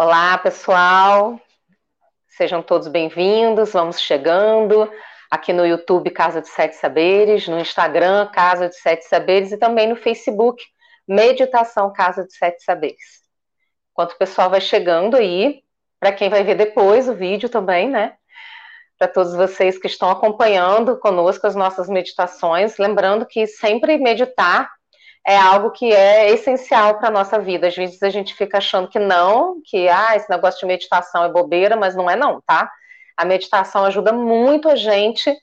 Olá, pessoal. Sejam todos bem-vindos. Vamos chegando aqui no YouTube Casa de Sete Saberes, no Instagram Casa de Sete Saberes e também no Facebook Meditação Casa de Sete Saberes. Enquanto o pessoal vai chegando aí, para quem vai ver depois o vídeo também, né? Para todos vocês que estão acompanhando conosco as nossas meditações, lembrando que sempre meditar é algo que é essencial para a nossa vida. Às vezes a gente fica achando que não, que ah, esse negócio de meditação é bobeira, mas não é não, tá? A meditação ajuda muito a gente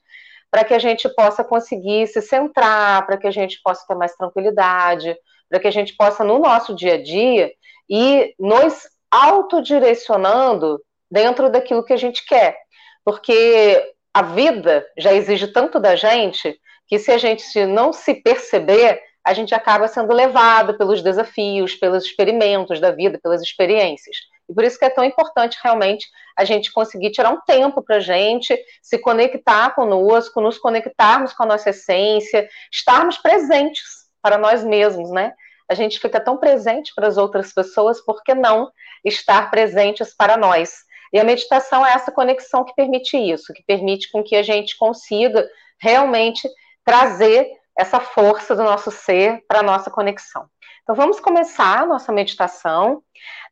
para que a gente possa conseguir se centrar, para que a gente possa ter mais tranquilidade, para que a gente possa, no nosso dia a dia, ir nos autodirecionando dentro daquilo que a gente quer. Porque a vida já exige tanto da gente que se a gente não se perceber, a gente acaba sendo levado pelos desafios, pelos experimentos da vida, pelas experiências. E por isso que é tão importante realmente a gente conseguir tirar um tempo para a gente se conectar conosco, nos conectarmos com a nossa essência, estarmos presentes para nós mesmos, né? A gente fica tão presente para as outras pessoas, por que não estar presentes para nós? E a meditação é essa conexão que permite isso, que permite com que a gente consiga realmente trazer essa força do nosso ser para a nossa conexão. Então vamos começar a nossa meditação.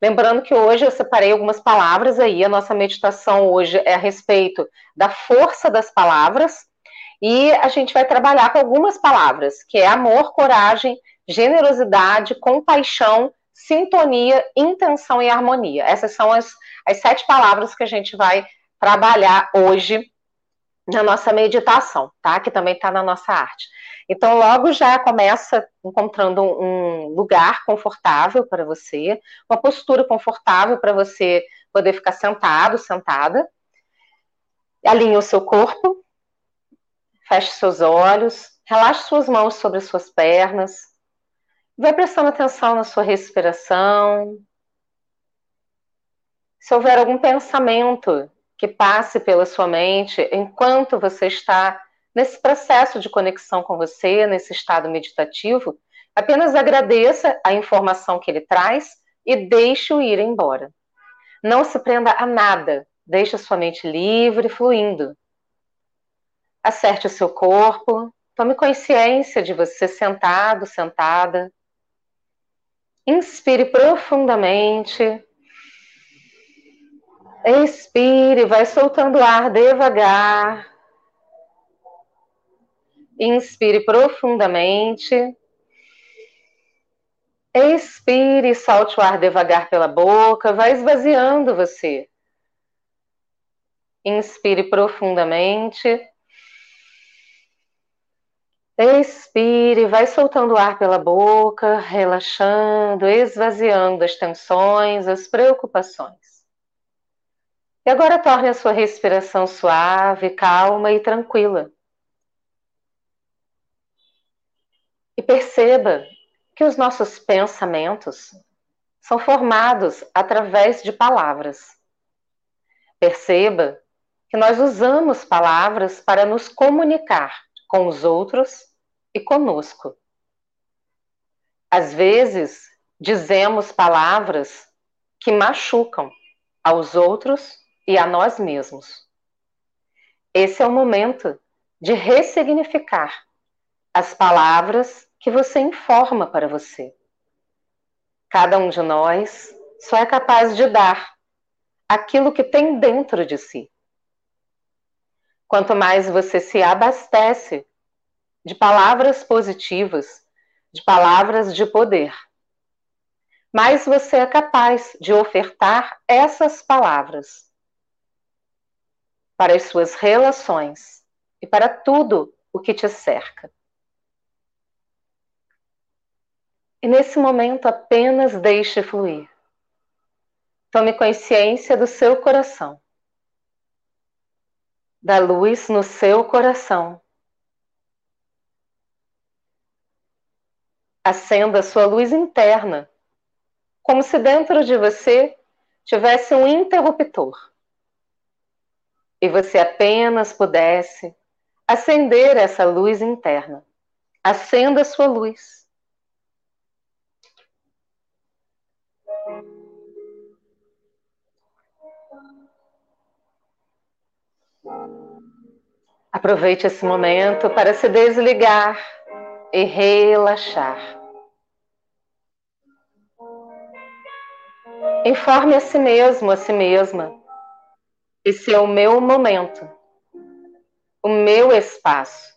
Lembrando que hoje eu separei algumas palavras aí, a nossa meditação hoje é a respeito da força das palavras, e a gente vai trabalhar com algumas palavras, que é amor, coragem, generosidade, compaixão, sintonia, intenção e harmonia. Essas são as, as sete palavras que a gente vai trabalhar hoje na nossa meditação, tá? Que também está na nossa arte. Então, logo já começa encontrando um lugar confortável para você, uma postura confortável para você poder ficar sentado, sentada. Alinhe o seu corpo, feche seus olhos, relaxe suas mãos sobre as suas pernas. Vai prestando atenção na sua respiração. Se houver algum pensamento que passe pela sua mente enquanto você está nesse processo de conexão com você, nesse estado meditativo, apenas agradeça a informação que ele traz e deixe-o ir embora. Não se prenda a nada, deixe a sua mente livre, fluindo. Acerte o seu corpo, tome consciência de você sentado, sentada. Inspire profundamente. Expire, vai soltando o ar devagar. Inspire profundamente. Expire, solte o ar devagar pela boca, vai esvaziando você. Inspire profundamente. Expire, vai soltando o ar pela boca, relaxando, esvaziando as tensões, as preocupações. E agora torne a sua respiração suave, calma e tranquila. E perceba que os nossos pensamentos são formados através de palavras. Perceba que nós usamos palavras para nos comunicar com os outros e conosco. Às vezes, dizemos palavras que machucam aos outros e a nós mesmos. Esse é o momento de ressignificar as palavras que você informa para você. Cada um de nós só é capaz de dar aquilo que tem dentro de si. Quanto mais você se abastece de palavras positivas, de palavras de poder, mais você é capaz de ofertar essas palavras para as suas relações e para tudo o que te cerca. E nesse momento apenas deixe fluir. Tome consciência do seu coração, da luz no seu coração. Acenda a sua luz interna, como se dentro de você tivesse um interruptor e você apenas pudesse acender essa luz interna. Acenda a sua luz. Aproveite esse momento para se desligar e relaxar. Informe a si mesmo, a si mesma esse é o meu momento, o meu espaço.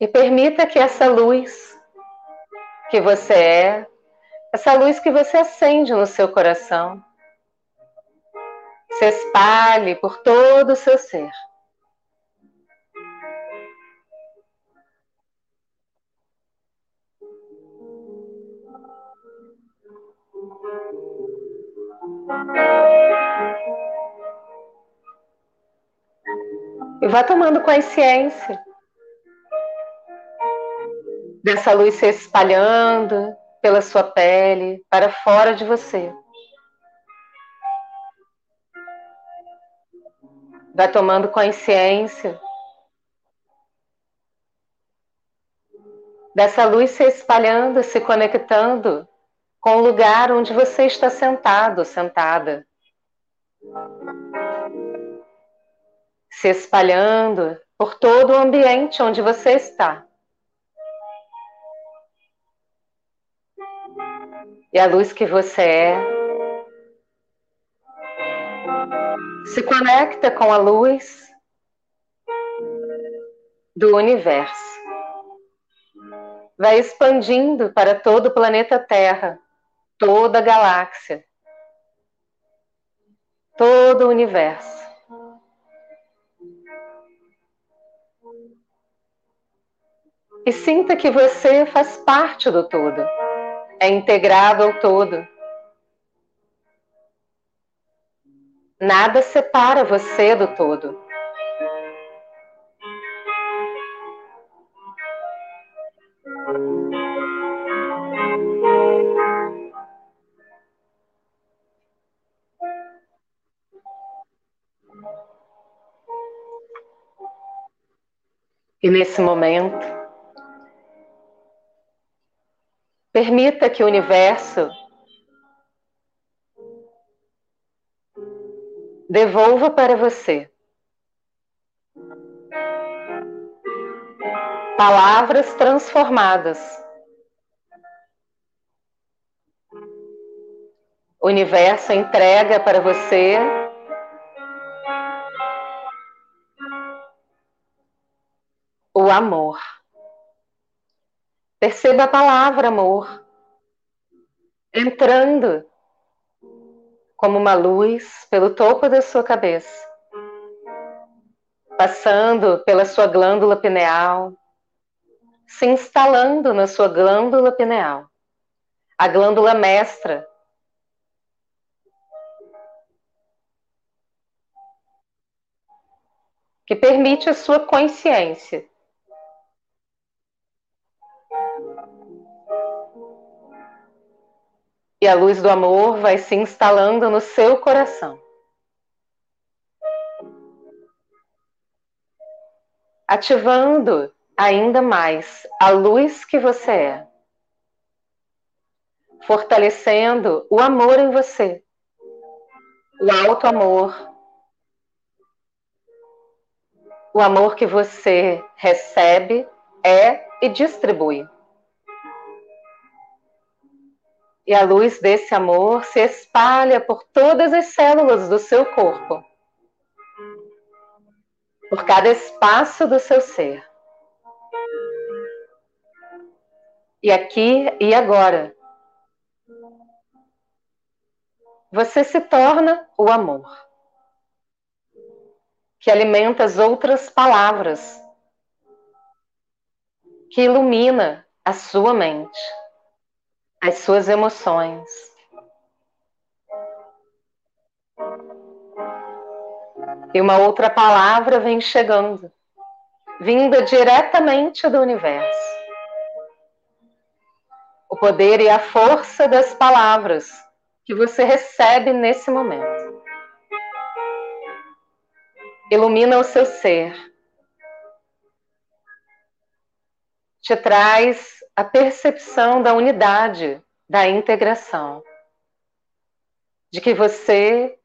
E permita que essa luz que você é, essa luz que você acende no seu coração, se espalhe por todo o seu ser. E vá tomando consciência dessa luz se espalhando pela sua pele para fora de você. Vai tomando consciência dessa luz se espalhando, se conectando com o lugar onde você está sentado, sentada. Se espalhando por todo o ambiente onde você está. E a luz que você é se conecta com a luz do universo. Vai expandindo para todo o planeta Terra, toda a galáxia, todo o universo. E sinta que você faz parte do todo, é integrado ao todo. Nada separa você do todo. E nesse momento, permita que o universo devolva para você. Palavras transformadas. O universo entrega para você amor. Perceba a palavra amor entrando como uma luz pelo topo da sua cabeça, passando pela sua glândula pineal, se instalando na sua glândula pineal, a glândula mestra. Que permite a sua consciência e a luz do amor vai se instalando no seu coração. Ativando ainda mais a luz que você é. Fortalecendo o amor em você. O alto amor. O amor que você recebe, é e distribui. E a luz desse amor se espalha por todas as células do seu corpo, por cada espaço do seu ser. E aqui e agora, você se torna o amor, que alimenta as outras palavras, que ilumina a sua mente as suas emoções. E uma outra palavra vem chegando, vinda diretamente do universo. O poder e a força das palavras que você recebe nesse momento. Ilumina o seu ser. Te traz a percepção da unidade, da integração, de que você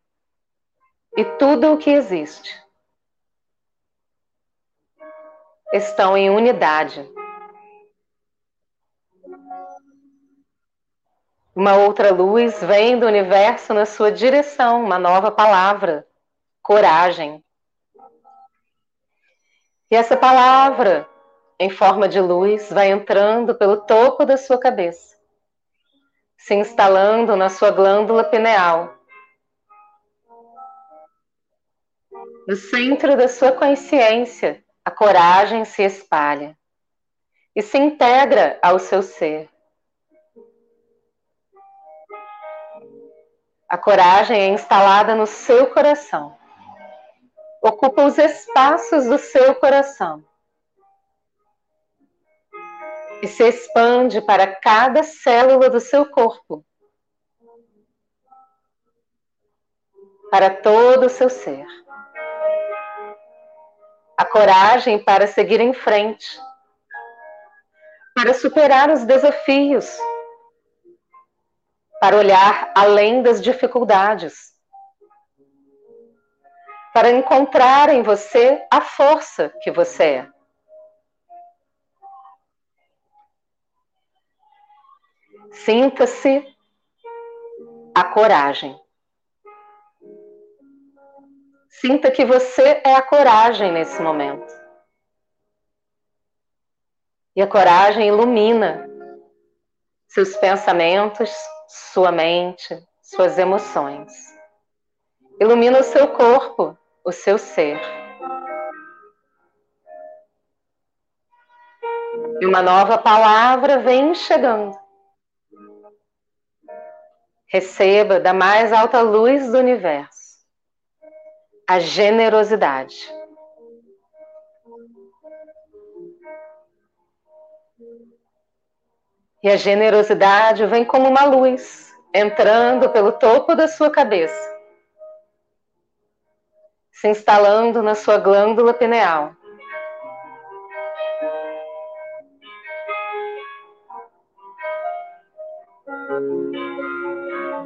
e tudo o que existe estão em unidade. Uma outra luz vem do universo na sua direção, uma nova palavra, coragem. E essa palavra, em forma de luz, vai entrando pelo topo da sua cabeça, se instalando na sua glândula pineal. No centro da sua consciência, a coragem se espalha e se integra ao seu ser. A coragem é instalada no seu coração. Ocupa os espaços do seu coração. E se expande para cada célula do seu corpo. Para todo o seu ser. A coragem para seguir em frente. Para superar os desafios para olhar além das dificuldades, para encontrar em você a força que você é. Sinta-se a coragem. Sinta que você é a coragem nesse momento. E a coragem ilumina seus pensamentos, sua mente, suas emoções. Ilumina o seu corpo, o seu ser. E uma nova palavra vem chegando. Receba da mais alta luz do universo a generosidade. E a generosidade vem como uma luz, entrando pelo topo da sua cabeça, se instalando na sua glândula pineal.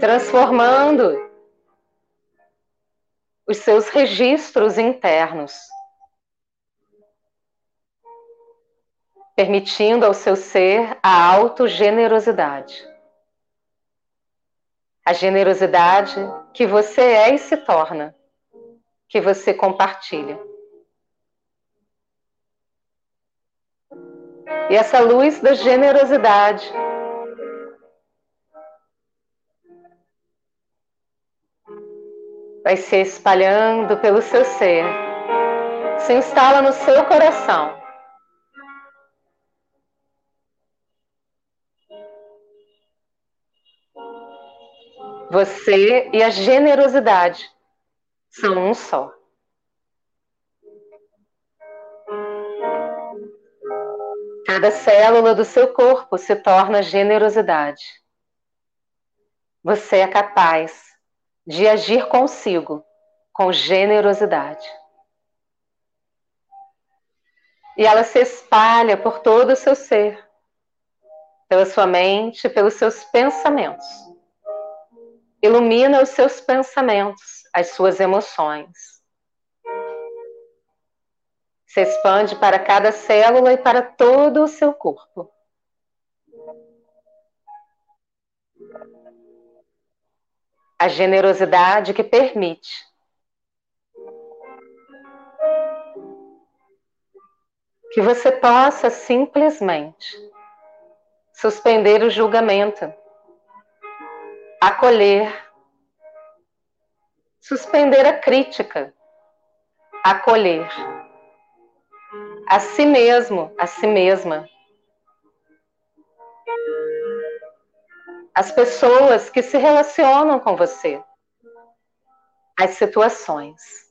Transformando os seus registros internos. permitindo ao seu ser a autogenerosidade. A generosidade que você é e se torna, que você compartilha. E essa luz da generosidade vai se espalhando pelo seu ser, se instala no seu coração. Você e a generosidade são um só. Cada célula do seu corpo se torna generosidade. Você é capaz de agir consigo com generosidade. E ela se espalha por todo o seu ser, pela sua mente, pelos seus pensamentos. Ilumina os seus pensamentos, as suas emoções. Se expande para cada célula e para todo o seu corpo. A generosidade que permite que você possa simplesmente suspender o julgamento acolher, suspender a crítica, acolher a si mesmo, a si mesma. As pessoas que se relacionam com você, as situações.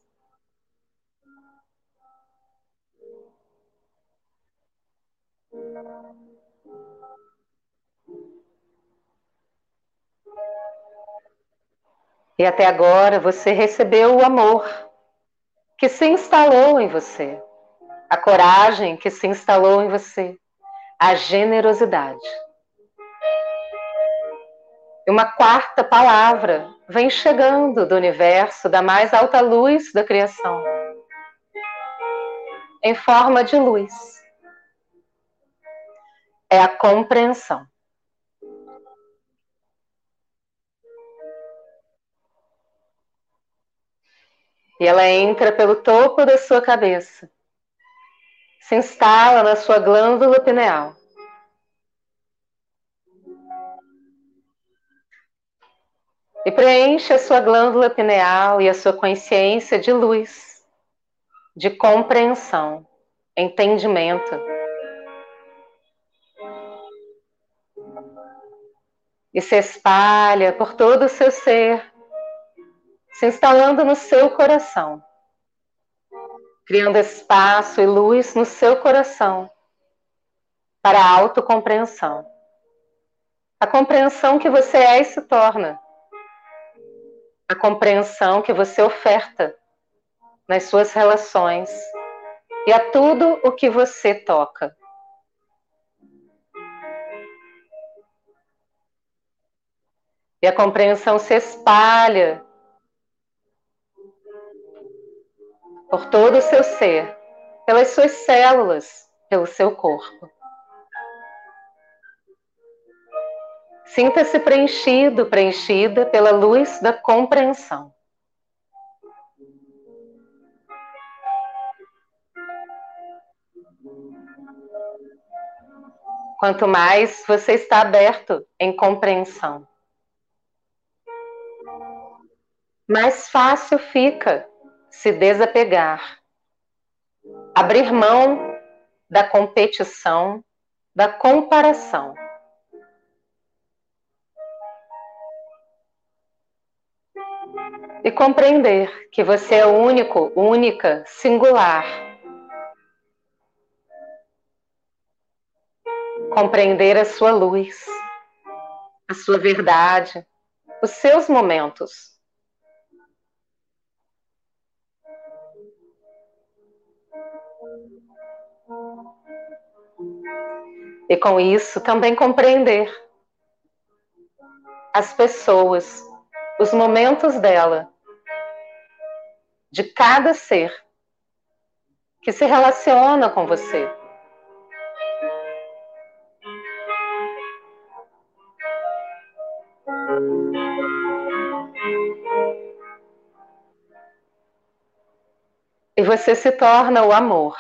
E até agora você recebeu o amor que se instalou em você, a coragem que se instalou em você, a generosidade. E uma quarta palavra vem chegando do universo, da mais alta luz da criação, em forma de luz. É a compreensão. E ela entra pelo topo da sua cabeça, se instala na sua glândula pineal. E preenche a sua glândula pineal e a sua consciência de luz, de compreensão, entendimento. E se espalha por todo o seu ser, se instalando no seu coração, criando espaço e luz no seu coração para a autocompreensão. A compreensão que você é e se torna. A compreensão que você oferta nas suas relações e a tudo o que você toca. E a compreensão se espalha por todo o seu ser, pelas suas células, pelo seu corpo. Sinta-se preenchido, preenchida pela luz da compreensão. Quanto mais você está aberto em compreensão, mais fácil fica se desapegar, abrir mão da competição, da comparação. E compreender que você é único, única, singular. Compreender a sua luz, a sua verdade, os seus momentos E com isso também compreender as pessoas, os momentos dela, de cada ser que se relaciona com você. E você se torna o amor,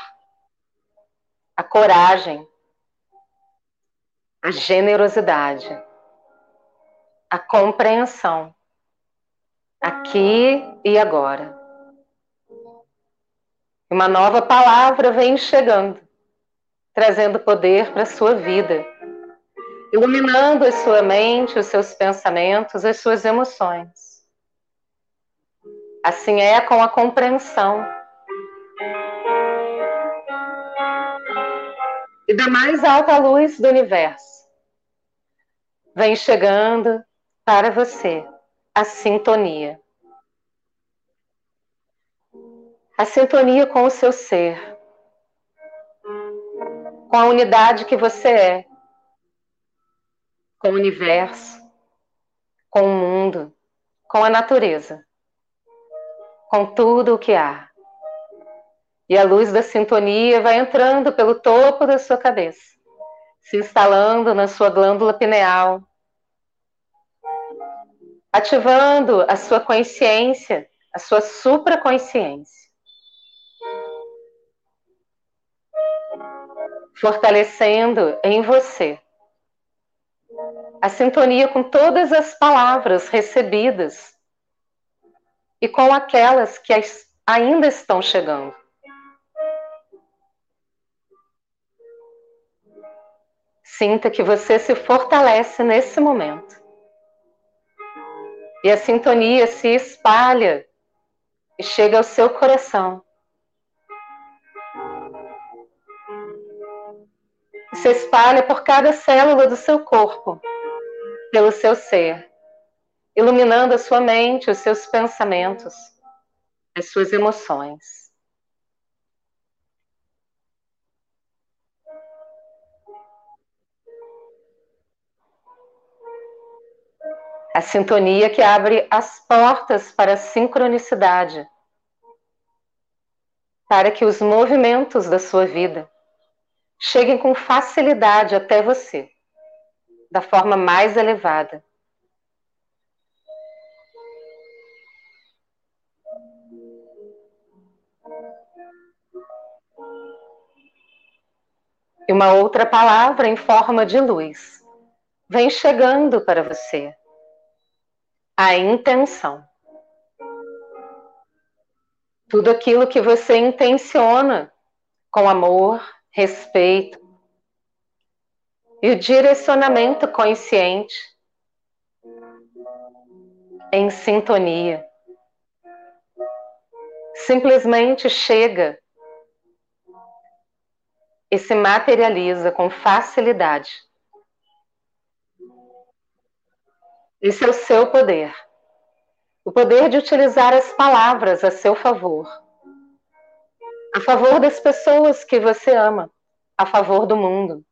a coragem, a generosidade, a compreensão, aqui e agora. Uma nova palavra vem chegando, trazendo poder para a sua vida, iluminando a sua mente, os seus pensamentos, as suas emoções. Assim é com a compreensão. E da mais alta luz do universo vem chegando para você a sintonia. A sintonia com o seu ser, com a unidade que você é, com o universo, com o mundo, com a natureza, com tudo o que há. E a luz da sintonia vai entrando pelo topo da sua cabeça se instalando na sua glândula pineal, ativando a sua consciência, a sua supraconsciência. Fortalecendo em você a sintonia com todas as palavras recebidas e com aquelas que ainda estão chegando. Sinta que você se fortalece nesse momento. E a sintonia se espalha e chega ao seu coração. Se espalha por cada célula do seu corpo, pelo seu ser, iluminando a sua mente, os seus pensamentos, as suas emoções. A sintonia que abre as portas para a sincronicidade, para que os movimentos da sua vida cheguem com facilidade até você, da forma mais elevada. E uma outra palavra em forma de luz vem chegando para você. A intenção. Tudo aquilo que você intenciona com amor, respeito e o direcionamento consciente em sintonia. Simplesmente chega e se materializa com facilidade. Esse é o seu poder. O poder de utilizar as palavras a seu favor. A favor das pessoas que você ama. A favor do mundo.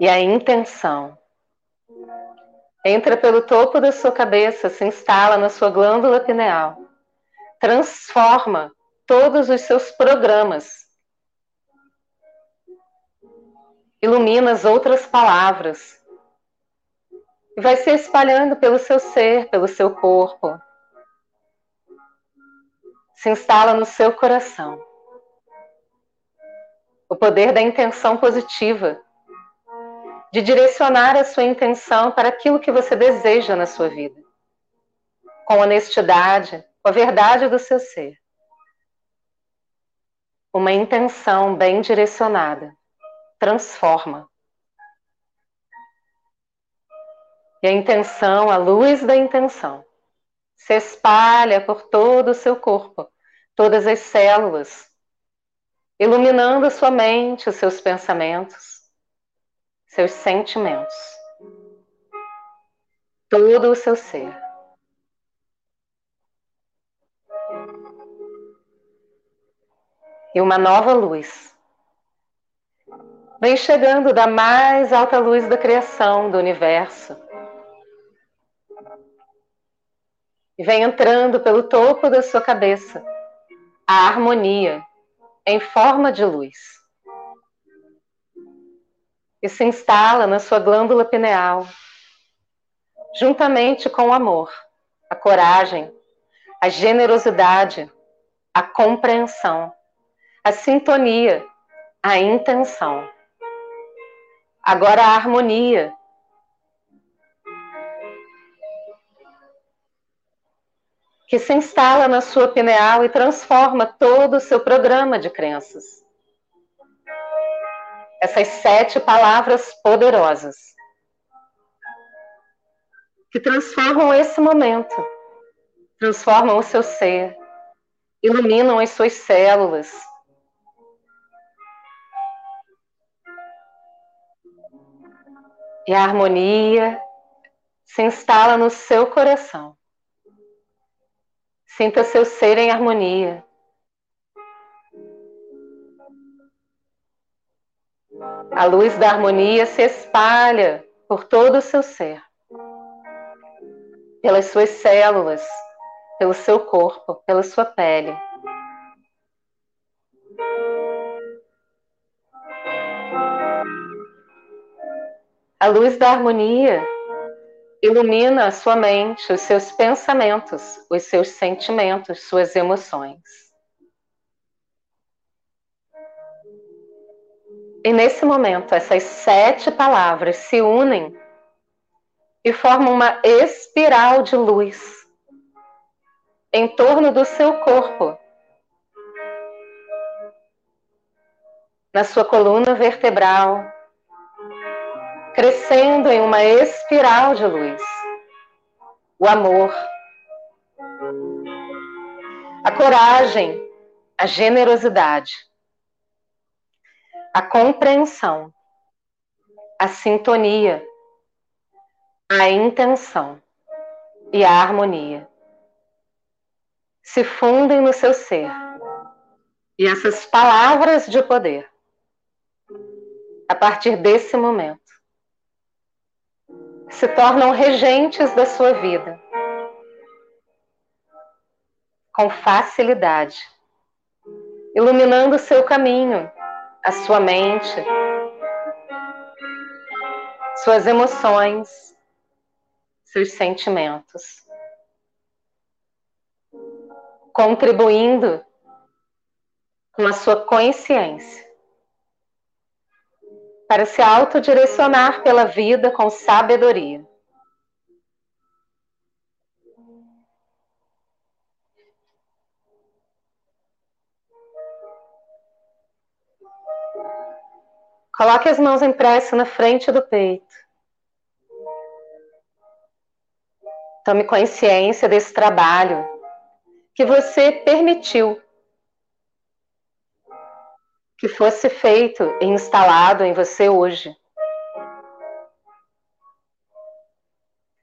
E a intenção entra pelo topo da sua cabeça, se instala na sua glândula pineal, transforma todos os seus programas. Ilumina as outras palavras. E vai se espalhando pelo seu ser, pelo seu corpo. Se instala no seu coração. O poder da intenção positiva, de direcionar a sua intenção para aquilo que você deseja na sua vida, com honestidade, com a verdade do seu ser uma intenção bem direcionada transforma. E a intenção, a luz da intenção, se espalha por todo o seu corpo, todas as células, iluminando a sua mente, os seus pensamentos, seus sentimentos, todo o seu ser. e uma nova luz. Vem chegando da mais alta luz da criação, do universo. E vem entrando pelo topo da sua cabeça a harmonia em forma de luz. E se instala na sua glândula pineal, juntamente com o amor, a coragem, a generosidade, a compreensão a sintonia, a intenção. Agora a harmonia. Que se instala na sua pineal e transforma todo o seu programa de crenças. Essas sete palavras poderosas que transformam esse momento, transformam o seu ser, iluminam as suas células, E a harmonia se instala no seu coração. Sinta seu ser em harmonia. A luz da harmonia se espalha por todo o seu ser, pelas suas células, pelo seu corpo, pela sua pele. A luz da harmonia ilumina a sua mente, os seus pensamentos, os seus sentimentos, suas emoções. E nesse momento, essas sete palavras se unem e formam uma espiral de luz em torno do seu corpo, na sua coluna vertebral, crescendo em uma espiral de luz. O amor, a coragem, a generosidade, a compreensão, a sintonia, a intenção e a harmonia se fundem no seu ser. E essas palavras de poder, a partir desse momento, se tornam regentes da sua vida. Com facilidade, iluminando o seu caminho, a sua mente, suas emoções, seus sentimentos, contribuindo com a sua consciência para se autodirecionar pela vida com sabedoria. Coloque as mãos em prece na frente do peito. Tome consciência desse trabalho que você permitiu que fosse feito e instalado em você hoje.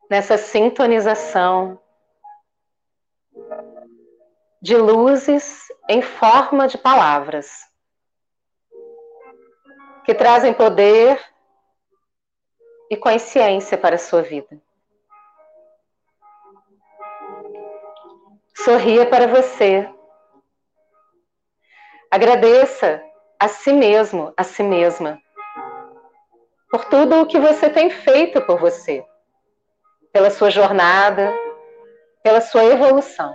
Nessa sintonização de luzes em forma de palavras que trazem poder e consciência para a sua vida. Sorria para você. Agradeça a si mesmo, a si mesma, por tudo o que você tem feito por você, pela sua jornada, pela sua evolução.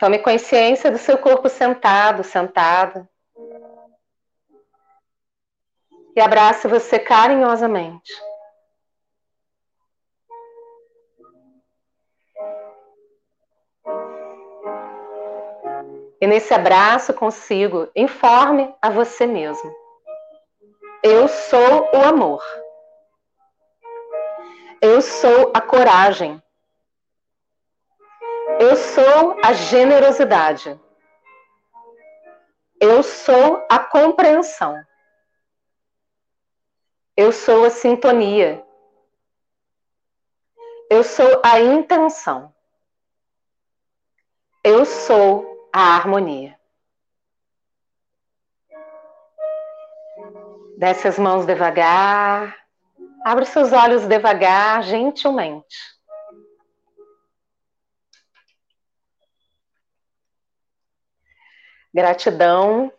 Tome consciência do seu corpo sentado, sentado. E abrace você carinhosamente. E nesse abraço consigo, informe a você mesmo. Eu sou o amor. Eu sou a coragem. Eu sou a generosidade. Eu sou a compreensão. Eu sou a sintonia. Eu sou a intenção. Eu sou a harmonia. Desce as mãos devagar. Abre seus olhos devagar, gentilmente. Gratidão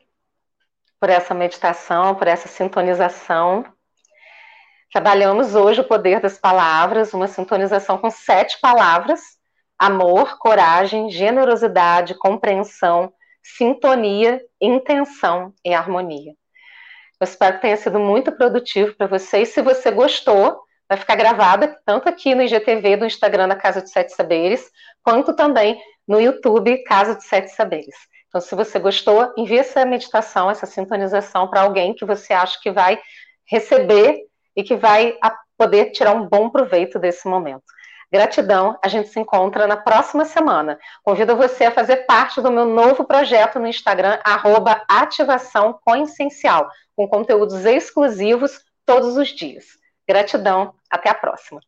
por essa meditação, por essa sintonização. Trabalhamos hoje o poder das palavras, uma sintonização com sete palavras: amor, coragem, generosidade, compreensão, sintonia, intenção e harmonia. Eu espero que tenha sido muito produtivo para vocês. Se você gostou, vai ficar gravada tanto aqui no IGTV do Instagram da Casa de Sete Saberes, quanto também no YouTube Casa de Sete Saberes. Então, se você gostou, envie essa meditação, essa sintonização para alguém que você acha que vai receber e que vai poder tirar um bom proveito desse momento. Gratidão, a gente se encontra na próxima semana. Convido você a fazer parte do meu novo projeto no Instagram, arroba ativação com conteúdos exclusivos todos os dias. Gratidão, até a próxima.